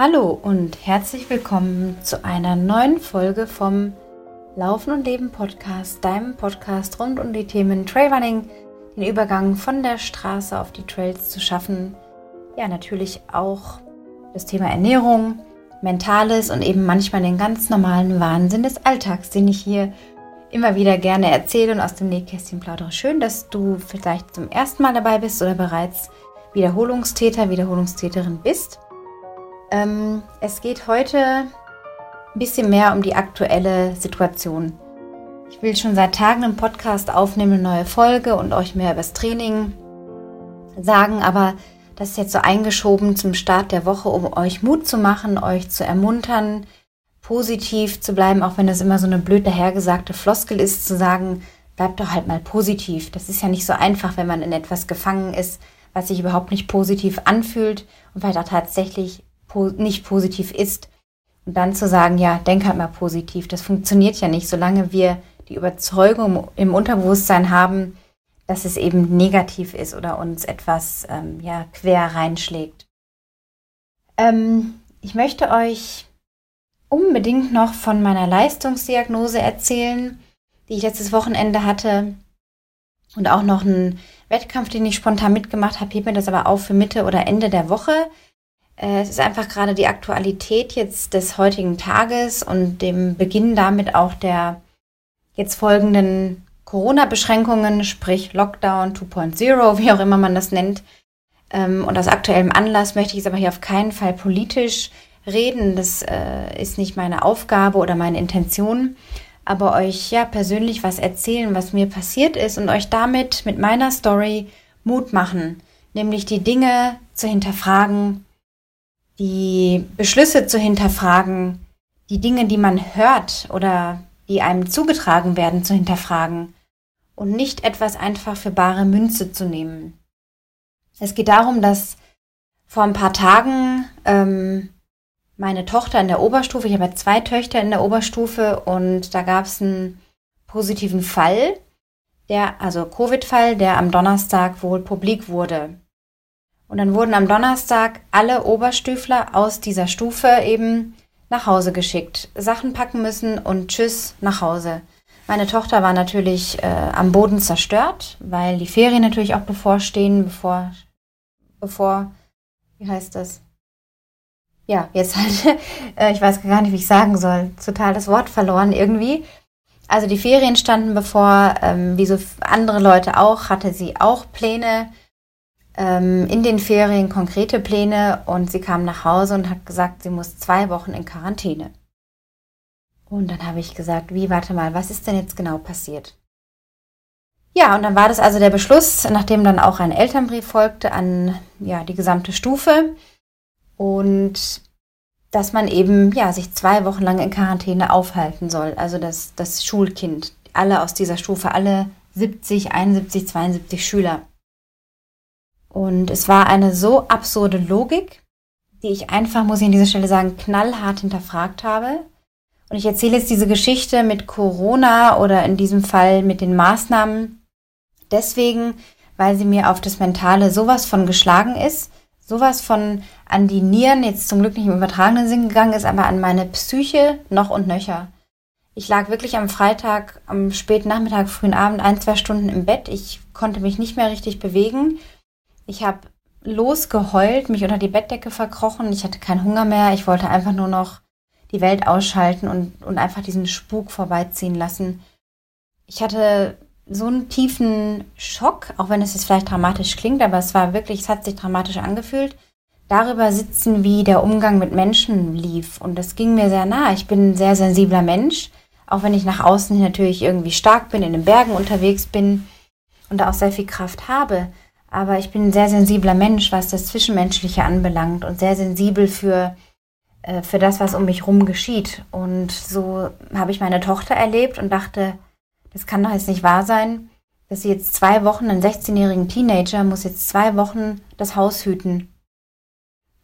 Hallo und herzlich willkommen zu einer neuen Folge vom Laufen und Leben Podcast, deinem Podcast rund um die Themen Trailrunning, den Übergang von der Straße auf die Trails zu schaffen. Ja, natürlich auch das Thema Ernährung, Mentales und eben manchmal den ganz normalen Wahnsinn des Alltags, den ich hier immer wieder gerne erzähle und aus dem Nähkästchen plaudere. Schön, dass du vielleicht zum ersten Mal dabei bist oder bereits Wiederholungstäter, Wiederholungstäterin bist. Ähm, es geht heute ein bisschen mehr um die aktuelle Situation. Ich will schon seit Tagen einen Podcast aufnehmen, eine neue Folge und euch mehr über das Training sagen, aber das ist jetzt so eingeschoben zum Start der Woche, um euch Mut zu machen, euch zu ermuntern, positiv zu bleiben, auch wenn das immer so eine blöd dahergesagte Floskel ist, zu sagen, bleibt doch halt mal positiv. Das ist ja nicht so einfach, wenn man in etwas gefangen ist, was sich überhaupt nicht positiv anfühlt und vielleicht auch tatsächlich nicht positiv ist. Und dann zu sagen, ja, denk halt mal positiv. Das funktioniert ja nicht, solange wir die Überzeugung im Unterbewusstsein haben, dass es eben negativ ist oder uns etwas ähm, ja, quer reinschlägt. Ähm, ich möchte euch unbedingt noch von meiner Leistungsdiagnose erzählen, die ich letztes Wochenende hatte. Und auch noch einen Wettkampf, den ich spontan mitgemacht habe. Heb mir das aber auf für Mitte oder Ende der Woche. Äh, es ist einfach gerade die Aktualität jetzt des heutigen Tages und dem Beginn damit auch der jetzt folgenden Corona-Beschränkungen, sprich Lockdown 2.0, wie auch immer man das nennt. Ähm, und aus aktuellem Anlass möchte ich es aber hier auf keinen Fall politisch reden. Das äh, ist nicht meine Aufgabe oder meine Intention. Aber euch ja persönlich was erzählen, was mir passiert ist und euch damit mit meiner Story Mut machen. Nämlich die Dinge zu hinterfragen, die Beschlüsse zu hinterfragen, die Dinge, die man hört oder die einem zugetragen werden, zu hinterfragen und nicht etwas einfach für bare Münze zu nehmen. Es geht darum, dass vor ein paar Tagen ähm, meine Tochter in der Oberstufe, ich habe zwei Töchter in der Oberstufe und da gab es einen positiven Fall, der, also Covid-Fall, der am Donnerstag wohl publik wurde. Und dann wurden am Donnerstag alle Oberstüfler aus dieser Stufe eben nach Hause geschickt, Sachen packen müssen und tschüss nach Hause. Meine Tochter war natürlich äh, am Boden zerstört, weil die Ferien natürlich auch bevorstehen, bevor, bevor, wie heißt das? Ja, jetzt halt, äh, ich weiß gar nicht, wie ich sagen soll, total das Wort verloren irgendwie. Also die Ferien standen bevor, ähm, wie so andere Leute auch, hatte sie auch Pläne in den Ferien konkrete Pläne und sie kam nach Hause und hat gesagt, sie muss zwei Wochen in Quarantäne. Und dann habe ich gesagt, wie, warte mal, was ist denn jetzt genau passiert? Ja, und dann war das also der Beschluss, nachdem dann auch ein Elternbrief folgte an ja, die gesamte Stufe und dass man eben ja, sich zwei Wochen lang in Quarantäne aufhalten soll. Also das, das Schulkind, alle aus dieser Stufe, alle 70, 71, 72 Schüler. Und es war eine so absurde Logik, die ich einfach, muss ich an dieser Stelle sagen, knallhart hinterfragt habe. Und ich erzähle jetzt diese Geschichte mit Corona oder in diesem Fall mit den Maßnahmen deswegen, weil sie mir auf das Mentale sowas von geschlagen ist, sowas von an die Nieren, jetzt zum Glück nicht im übertragenen Sinn gegangen ist, aber an meine Psyche noch und nöcher. Ich lag wirklich am Freitag, am späten Nachmittag, frühen Abend, ein, zwei Stunden im Bett. Ich konnte mich nicht mehr richtig bewegen. Ich habe losgeheult, mich unter die Bettdecke verkrochen. Ich hatte keinen Hunger mehr. Ich wollte einfach nur noch die Welt ausschalten und, und einfach diesen Spuk vorbeiziehen lassen. Ich hatte so einen tiefen Schock, auch wenn es jetzt vielleicht dramatisch klingt, aber es war wirklich, es hat sich dramatisch angefühlt. Darüber sitzen, wie der Umgang mit Menschen lief. Und das ging mir sehr nah. Ich bin ein sehr sensibler Mensch, auch wenn ich nach außen natürlich irgendwie stark bin, in den Bergen unterwegs bin und da auch sehr viel Kraft habe. Aber ich bin ein sehr sensibler Mensch, was das Zwischenmenschliche anbelangt und sehr sensibel für, äh, für das, was um mich rum geschieht. Und so habe ich meine Tochter erlebt und dachte, das kann doch jetzt nicht wahr sein, dass sie jetzt zwei Wochen, einen 16-jährigen Teenager, muss jetzt zwei Wochen das Haus hüten.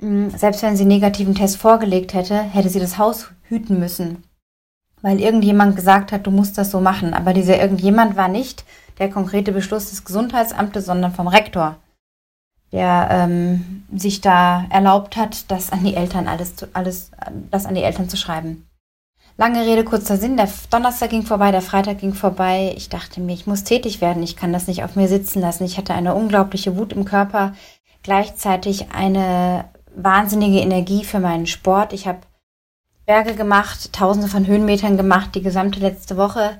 Hm, selbst wenn sie einen negativen Test vorgelegt hätte, hätte sie das Haus hüten müssen. Weil irgendjemand gesagt hat, du musst das so machen. Aber dieser irgendjemand war nicht der konkrete Beschluss des Gesundheitsamtes, sondern vom Rektor. der ähm, sich da erlaubt hat, das an die Eltern alles, zu, alles, das an die Eltern zu schreiben. Lange Rede, kurzer Sinn. Der Donnerstag ging vorbei, der Freitag ging vorbei. Ich dachte mir, ich muss tätig werden. Ich kann das nicht auf mir sitzen lassen. Ich hatte eine unglaubliche Wut im Körper, gleichzeitig eine wahnsinnige Energie für meinen Sport. Ich habe Berge gemacht, tausende von Höhenmetern gemacht, die gesamte letzte Woche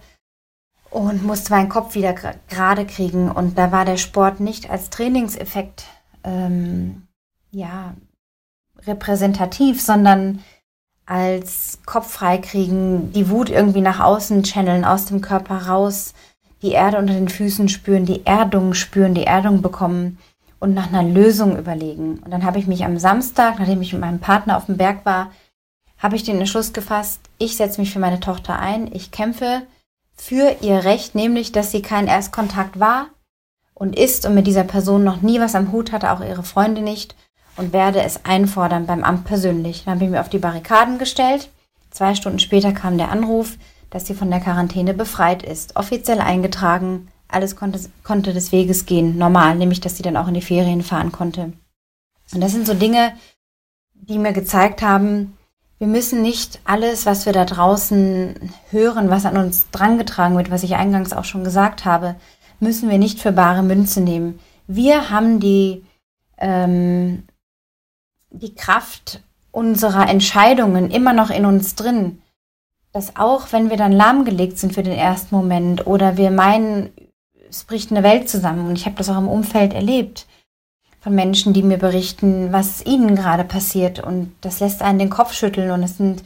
und musste meinen Kopf wieder gerade kriegen. Und da war der Sport nicht als Trainingseffekt ähm, ja, repräsentativ, sondern als Kopf freikriegen, die Wut irgendwie nach außen channeln, aus dem Körper raus, die Erde unter den Füßen spüren, die Erdung spüren, die Erdung bekommen und nach einer Lösung überlegen. Und dann habe ich mich am Samstag, nachdem ich mit meinem Partner auf dem Berg war, habe ich den Entschluss gefasst, ich setze mich für meine Tochter ein, ich kämpfe für ihr Recht, nämlich, dass sie kein Erstkontakt war, und ist und mit dieser Person noch nie was am Hut hatte, auch ihre Freunde nicht, und werde es einfordern beim Amt persönlich. Dann habe ich mir auf die Barrikaden gestellt. Zwei Stunden später kam der Anruf, dass sie von der Quarantäne befreit ist, offiziell eingetragen. Alles konnte, konnte des Weges gehen, normal, nämlich dass sie dann auch in die Ferien fahren konnte. Und das sind so Dinge, die mir gezeigt haben, wir müssen nicht alles, was wir da draußen hören, was an uns drangetragen wird, was ich eingangs auch schon gesagt habe, müssen wir nicht für bare Münze nehmen. Wir haben die, ähm, die Kraft unserer Entscheidungen immer noch in uns drin. Dass auch wenn wir dann lahmgelegt sind für den ersten Moment oder wir meinen, es bricht eine Welt zusammen, und ich habe das auch im Umfeld erlebt, von Menschen, die mir berichten, was ihnen gerade passiert. Und das lässt einen den Kopf schütteln. Und es sind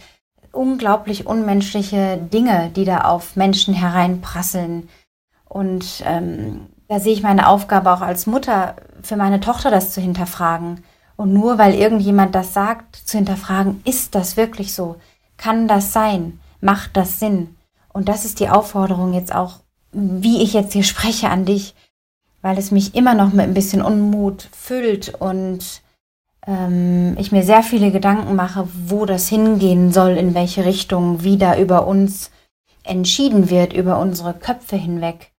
unglaublich unmenschliche Dinge, die da auf Menschen hereinprasseln. Und ähm, da sehe ich meine Aufgabe auch als Mutter, für meine Tochter das zu hinterfragen. Und nur weil irgendjemand das sagt, zu hinterfragen, ist das wirklich so? Kann das sein? Macht das Sinn? Und das ist die Aufforderung jetzt auch, wie ich jetzt hier spreche an dich, weil es mich immer noch mit ein bisschen Unmut füllt und ähm, ich mir sehr viele Gedanken mache, wo das hingehen soll, in welche Richtung, wie da über uns entschieden wird, über unsere Köpfe hinweg.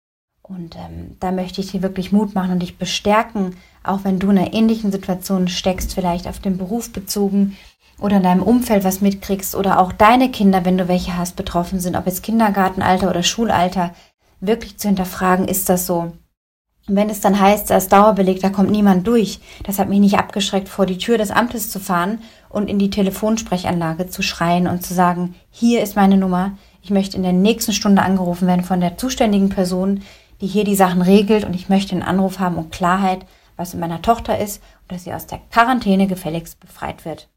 Und ähm, da möchte ich dir wirklich Mut machen und dich bestärken, auch wenn du in einer ähnlichen Situation steckst, vielleicht auf den Beruf bezogen oder in deinem Umfeld was mitkriegst oder auch deine Kinder, wenn du welche hast, betroffen sind, ob jetzt Kindergartenalter oder Schulalter, wirklich zu hinterfragen, ist das so? Und wenn es dann heißt, als Dauerbeleg, da kommt niemand durch, das hat mich nicht abgeschreckt, vor die Tür des Amtes zu fahren und in die Telefonsprechanlage zu schreien und zu sagen, hier ist meine Nummer, ich möchte in der nächsten Stunde angerufen werden von der zuständigen Person, die hier die Sachen regelt und ich möchte einen Anruf haben und Klarheit, was mit meiner Tochter ist und dass sie aus der Quarantäne gefälligst befreit wird.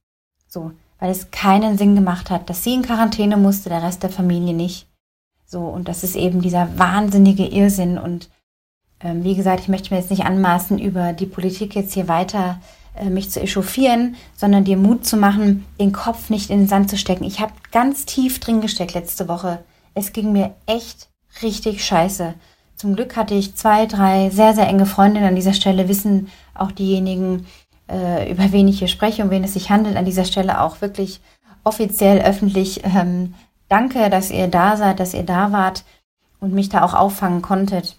So, weil es keinen Sinn gemacht hat, dass sie in Quarantäne musste, der Rest der Familie nicht. So, und das ist eben dieser wahnsinnige Irrsinn und ähm, wie gesagt, ich möchte mir jetzt nicht anmaßen, über die Politik jetzt hier weiter äh, mich zu echauffieren, sondern dir Mut zu machen, den Kopf nicht in den Sand zu stecken. Ich habe ganz tief drin gesteckt letzte Woche. Es ging mir echt richtig scheiße. Zum Glück hatte ich zwei, drei sehr, sehr enge Freundinnen an dieser Stelle, wissen auch diejenigen, äh, über wen ich hier spreche und wen es sich handelt, an dieser Stelle auch wirklich offiziell, öffentlich. Ähm, danke, dass ihr da seid, dass ihr da wart und mich da auch auffangen konntet.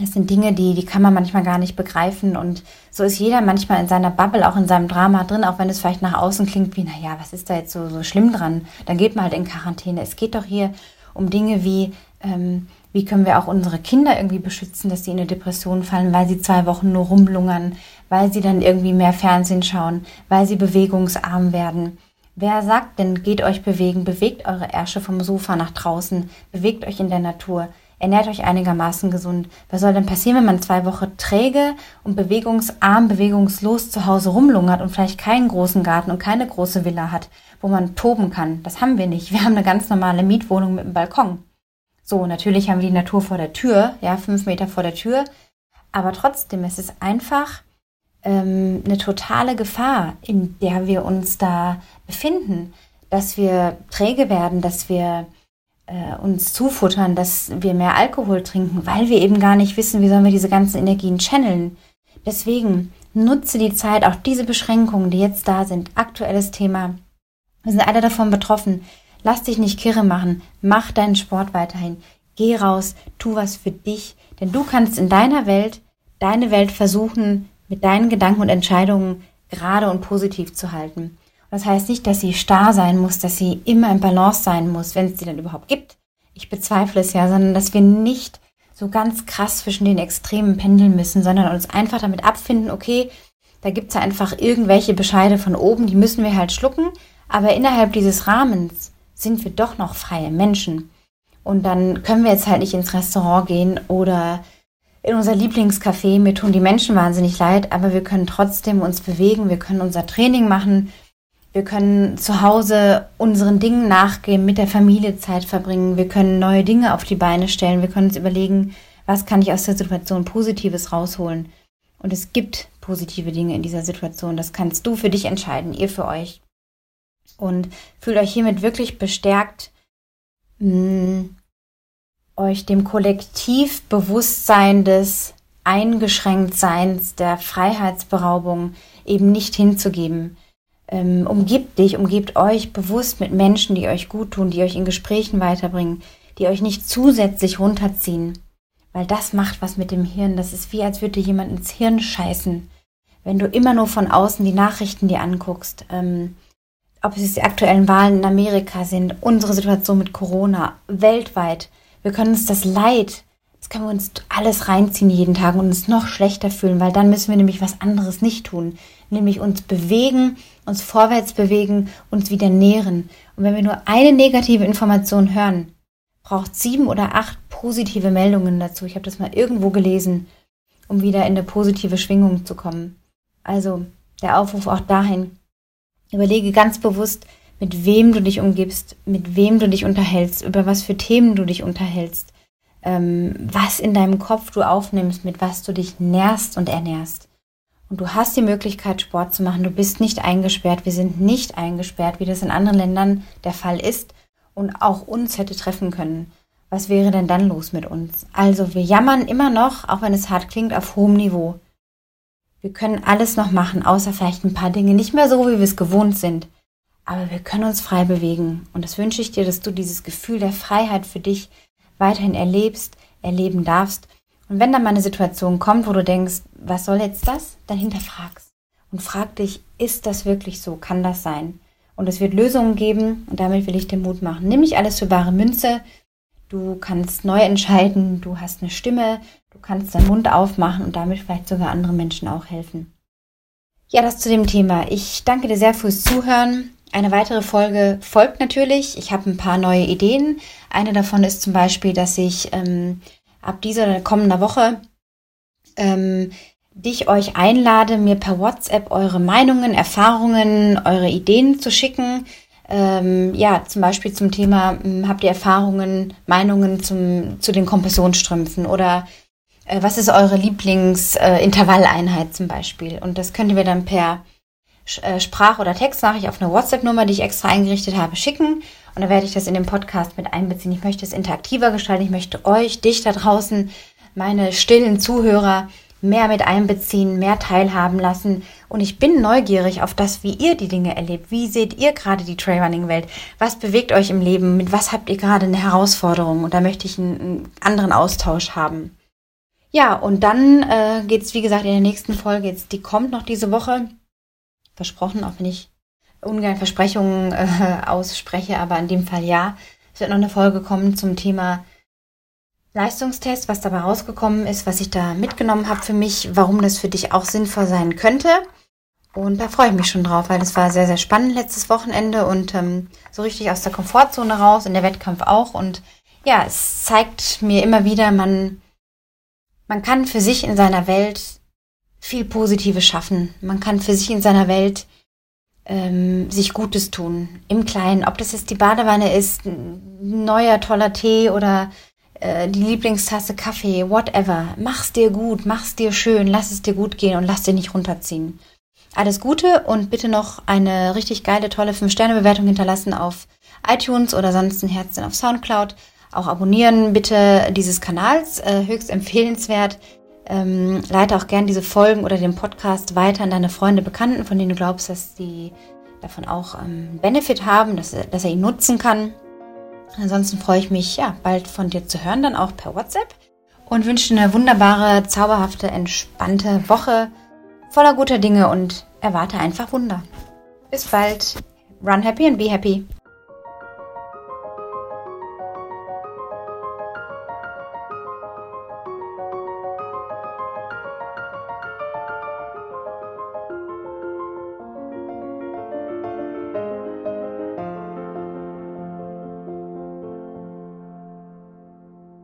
Das sind Dinge, die, die kann man manchmal gar nicht begreifen. Und so ist jeder manchmal in seiner Bubble, auch in seinem Drama drin, auch wenn es vielleicht nach außen klingt wie, naja, was ist da jetzt so, so schlimm dran? Dann geht man halt in Quarantäne. Es geht doch hier um Dinge wie, ähm, wie können wir auch unsere Kinder irgendwie beschützen, dass sie in eine Depression fallen, weil sie zwei Wochen nur rumlungern, weil sie dann irgendwie mehr Fernsehen schauen, weil sie bewegungsarm werden. Wer sagt denn, geht euch bewegen, bewegt eure Ärsche vom Sofa nach draußen, bewegt euch in der Natur, ernährt euch einigermaßen gesund. Was soll denn passieren, wenn man zwei Wochen träge und bewegungsarm, bewegungslos zu Hause rumlungert und vielleicht keinen großen Garten und keine große Villa hat, wo man toben kann? Das haben wir nicht. Wir haben eine ganz normale Mietwohnung mit einem Balkon. So, natürlich haben wir die Natur vor der Tür, ja, fünf Meter vor der Tür. Aber trotzdem, es ist einfach ähm, eine totale Gefahr, in der wir uns da befinden, dass wir träge werden, dass wir uns zufuttern, dass wir mehr Alkohol trinken, weil wir eben gar nicht wissen, wie sollen wir diese ganzen Energien channeln. Deswegen nutze die Zeit, auch diese Beschränkungen, die jetzt da sind, aktuelles Thema. Wir sind alle davon betroffen. Lass dich nicht kirre machen. Mach deinen Sport weiterhin. Geh raus, tu was für dich, denn du kannst in deiner Welt, deine Welt versuchen, mit deinen Gedanken und Entscheidungen gerade und positiv zu halten. Das heißt nicht, dass sie starr sein muss, dass sie immer im Balance sein muss, wenn es sie dann überhaupt gibt. Ich bezweifle es ja, sondern dass wir nicht so ganz krass zwischen den Extremen pendeln müssen, sondern uns einfach damit abfinden, okay, da gibt es ja einfach irgendwelche Bescheide von oben, die müssen wir halt schlucken, aber innerhalb dieses Rahmens sind wir doch noch freie Menschen. Und dann können wir jetzt halt nicht ins Restaurant gehen oder in unser Lieblingscafé. Mir tun die Menschen wahnsinnig leid, aber wir können trotzdem uns bewegen, wir können unser Training machen, wir können zu Hause unseren Dingen nachgehen, mit der Familie Zeit verbringen, wir können neue Dinge auf die Beine stellen, wir können uns überlegen, was kann ich aus der Situation Positives rausholen. Und es gibt positive Dinge in dieser Situation. Das kannst du für dich entscheiden, ihr für euch. Und fühlt euch hiermit wirklich bestärkt, mh, mm, euch dem Kollektivbewusstsein des Eingeschränktseins, der Freiheitsberaubung eben nicht hinzugeben. Ähm, umgibt dich, umgibt euch bewusst mit Menschen, die euch gut tun, die euch in Gesprächen weiterbringen, die euch nicht zusätzlich runterziehen. Weil das macht was mit dem Hirn. Das ist wie, als würde jemand ins Hirn scheißen. Wenn du immer nur von außen die Nachrichten dir anguckst, ähm, ob es die aktuellen Wahlen in Amerika sind, unsere Situation mit Corona, weltweit, wir können uns das Leid, das können wir uns alles reinziehen jeden Tag und uns noch schlechter fühlen, weil dann müssen wir nämlich was anderes nicht tun, nämlich uns bewegen, uns vorwärts bewegen, uns wieder nähren. Und wenn wir nur eine negative Information hören, braucht sieben oder acht positive Meldungen dazu. Ich habe das mal irgendwo gelesen, um wieder in eine positive Schwingung zu kommen. Also der Aufruf auch dahin. Überlege ganz bewusst, mit wem du dich umgibst, mit wem du dich unterhältst, über was für Themen du dich unterhältst, ähm, was in deinem Kopf du aufnimmst, mit was du dich nährst und ernährst. Und du hast die Möglichkeit, Sport zu machen. Du bist nicht eingesperrt. Wir sind nicht eingesperrt, wie das in anderen Ländern der Fall ist und auch uns hätte treffen können. Was wäre denn dann los mit uns? Also, wir jammern immer noch, auch wenn es hart klingt, auf hohem Niveau. Wir können alles noch machen, außer vielleicht ein paar Dinge nicht mehr so, wie wir es gewohnt sind. Aber wir können uns frei bewegen. Und das wünsche ich dir, dass du dieses Gefühl der Freiheit für dich weiterhin erlebst, erleben darfst. Und wenn dann mal eine Situation kommt, wo du denkst, was soll jetzt das? Dann hinterfragst. Und frag dich, ist das wirklich so? Kann das sein? Und es wird Lösungen geben und damit will ich dir Mut machen. Nimm nicht alles für bare Münze. Du kannst neu entscheiden, du hast eine Stimme, du kannst deinen Mund aufmachen und damit vielleicht sogar anderen Menschen auch helfen. Ja, das zu dem Thema. Ich danke dir sehr fürs Zuhören. Eine weitere Folge folgt natürlich. Ich habe ein paar neue Ideen. Eine davon ist zum Beispiel, dass ich ähm, ab dieser oder kommender Woche ähm, dich euch einlade, mir per WhatsApp eure Meinungen, Erfahrungen, eure Ideen zu schicken. Ähm, ja, zum Beispiel zum Thema, hm, habt ihr Erfahrungen, Meinungen zum, zu den Kompressionsstrümpfen oder äh, was ist eure Lieblingsintervalleinheit äh, zum Beispiel? Und das könnt ihr mir dann per Sprach- oder Textnachricht auf eine WhatsApp-Nummer, die ich extra eingerichtet habe, schicken. Und dann werde ich das in den Podcast mit einbeziehen. Ich möchte es interaktiver gestalten. Ich möchte euch, dich da draußen, meine stillen Zuhörer mehr mit einbeziehen, mehr teilhaben lassen. Und ich bin neugierig auf das, wie ihr die Dinge erlebt. Wie seht ihr gerade die Trailrunning-Welt? Was bewegt euch im Leben? Mit was habt ihr gerade eine Herausforderung? Und da möchte ich einen, anderen Austausch haben. Ja, und dann äh, geht es, wie gesagt, in der nächsten Folge, jetzt, die kommt noch diese Woche, versprochen, auch wenn ich ungern Versprechungen äh, ausspreche, aber in dem Fall ja. Es wird noch eine Folge kommen zum Thema Leistungstest, was dabei rausgekommen ist, was ich da mitgenommen habe für mich, warum das für dich auch sinnvoll sein könnte. Und da freue ich mich schon drauf, weil es war sehr, sehr spannend letztes Wochenende und ähm, so richtig aus der Komfortzone raus und der Wettkampf auch. Und ja, es zeigt mir immer wieder, man, man kann für sich in seiner Welt viel Positives schaffen. Man kann für sich in seiner Welt ähm, sich Gutes tun. Im Kleinen. Ob das jetzt die Badewanne ist, ein neuer toller Tee oder äh, die Lieblingstasse Kaffee, whatever. Mach's dir gut, mach's dir schön, lass es dir gut gehen und lass dir nicht runterziehen. Alles Gute und bitte noch eine richtig geile, tolle 5-Sterne-Bewertung hinterlassen auf iTunes oder sonst ein Herzchen auf Soundcloud. Auch abonnieren bitte dieses Kanals, äh, höchst empfehlenswert. Ähm, leite auch gern diese Folgen oder den Podcast weiter an deine Freunde, Bekannten, von denen du glaubst, dass die davon auch ähm, Benefit haben, dass, dass er ihn nutzen kann. Ansonsten freue ich mich, ja, bald von dir zu hören, dann auch per WhatsApp. Und wünsche eine wunderbare, zauberhafte, entspannte Woche. voller guter Dinge und erwarte einfach Wunder. Bis bald. Run happy and be happy.